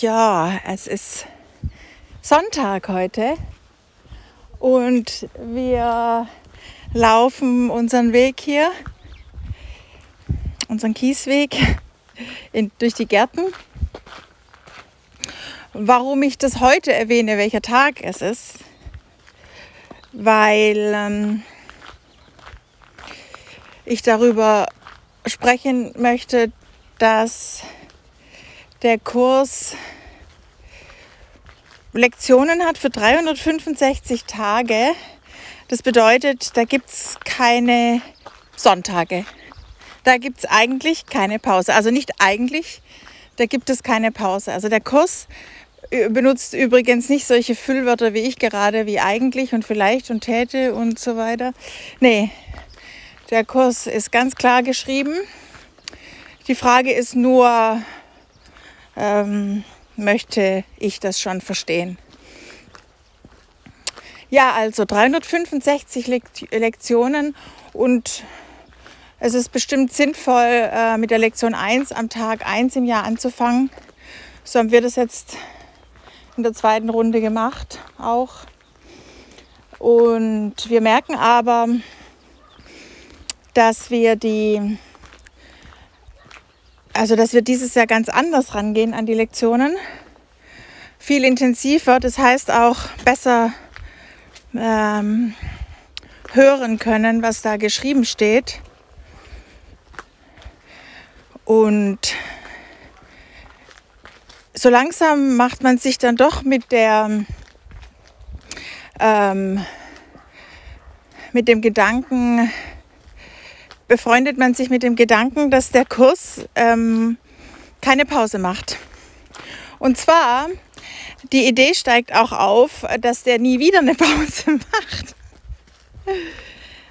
Ja, es ist Sonntag heute und wir laufen unseren Weg hier, unseren Kiesweg in, durch die Gärten. Warum ich das heute erwähne, welcher Tag es ist, weil ähm, ich darüber sprechen möchte, dass der Kurs Lektionen hat für 365 Tage. Das bedeutet, da gibt es keine Sonntage. Da gibt es eigentlich keine Pause. Also nicht eigentlich, da gibt es keine Pause. Also der Kurs äh, benutzt übrigens nicht solche Füllwörter wie ich gerade, wie eigentlich und vielleicht und täte und so weiter. Nee, der Kurs ist ganz klar geschrieben. Die Frage ist nur, ähm, möchte ich das schon verstehen. Ja, also 365 Lektionen und es ist bestimmt sinnvoll, äh, mit der Lektion 1 am Tag 1 im Jahr anzufangen. So haben wir das jetzt in der zweiten Runde gemacht auch. Und wir merken aber, dass wir die also dass wir dieses Jahr ganz anders rangehen an die Lektionen. Viel intensiver, das heißt auch besser ähm, hören können, was da geschrieben steht. Und so langsam macht man sich dann doch mit der ähm, mit dem Gedanken, befreundet man sich mit dem Gedanken, dass der Kurs ähm, keine Pause macht. Und zwar, die Idee steigt auch auf, dass der nie wieder eine Pause macht.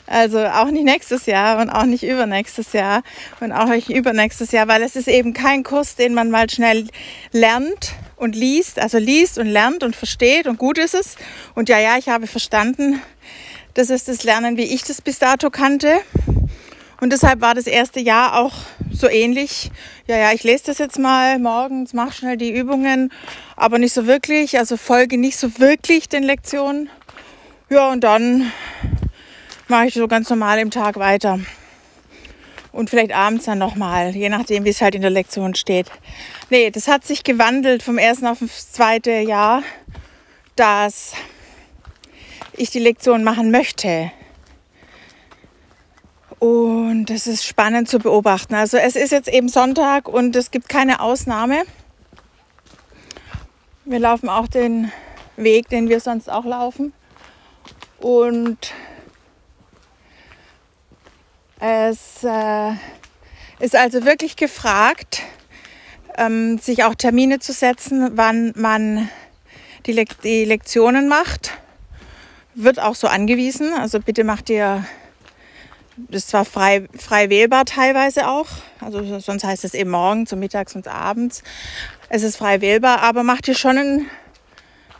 Also auch nicht nächstes Jahr und auch nicht übernächstes Jahr und auch nicht übernächstes Jahr, weil es ist eben kein Kurs, den man mal schnell lernt und liest, also liest und lernt und versteht und gut ist es. Und ja, ja, ich habe verstanden, das ist das Lernen, wie ich das bis dato kannte. Und deshalb war das erste Jahr auch so ähnlich. Ja, ja, ich lese das jetzt mal morgens, mache schnell die Übungen, aber nicht so wirklich, also folge nicht so wirklich den Lektionen. Ja, und dann mache ich so ganz normal im Tag weiter. Und vielleicht abends dann nochmal, je nachdem, wie es halt in der Lektion steht. Nee, das hat sich gewandelt vom ersten auf das zweite Jahr, dass ich die Lektion machen möchte. Und das ist spannend zu beobachten. Also es ist jetzt eben Sonntag und es gibt keine Ausnahme. Wir laufen auch den Weg, den wir sonst auch laufen. Und es äh, ist also wirklich gefragt, ähm, sich auch Termine zu setzen, wann man die, Le die Lektionen macht. Wird auch so angewiesen. Also bitte macht ihr ist zwar frei, frei wählbar teilweise auch, also sonst heißt es eben morgens und mittags und abends. Es ist frei wählbar, aber mach dir schon ein,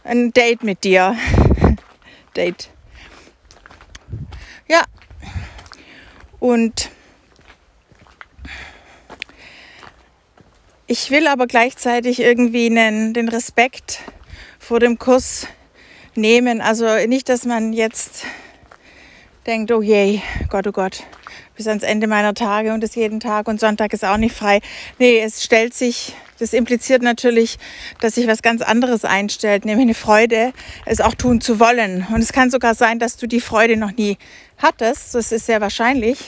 ein Date mit dir. Date. Ja. Und ich will aber gleichzeitig irgendwie einen, den Respekt vor dem Kurs nehmen. Also nicht, dass man jetzt denkt, oh je, Gott, oh Gott, bis ans Ende meiner Tage und das jeden Tag und Sonntag ist auch nicht frei. Nee, es stellt sich, das impliziert natürlich, dass sich was ganz anderes einstellt, nämlich eine Freude, es auch tun zu wollen. Und es kann sogar sein, dass du die Freude noch nie hattest. Das ist sehr wahrscheinlich,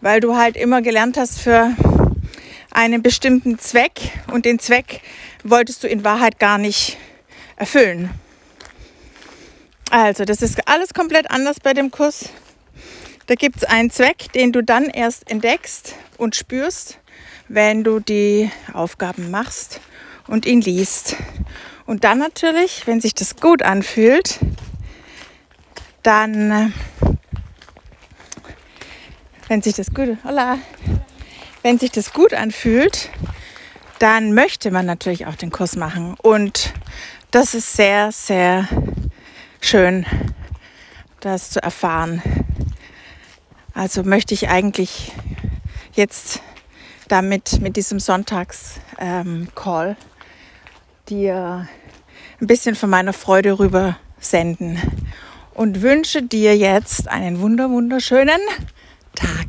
weil du halt immer gelernt hast für einen bestimmten Zweck und den Zweck wolltest du in Wahrheit gar nicht erfüllen. Also, das ist alles komplett anders bei dem Kurs. Da gibt es einen Zweck, den du dann erst entdeckst und spürst, wenn du die Aufgaben machst und ihn liest. Und dann natürlich, wenn sich das gut anfühlt, dann, wenn sich das gut, hola, wenn sich das gut anfühlt, dann möchte man natürlich auch den Kurs machen. Und das ist sehr, sehr schön, das zu erfahren. Also möchte ich eigentlich jetzt damit mit diesem Sonntags-Call ähm, dir ein bisschen von meiner Freude rüber senden und wünsche dir jetzt einen wunder wunderschönen Tag.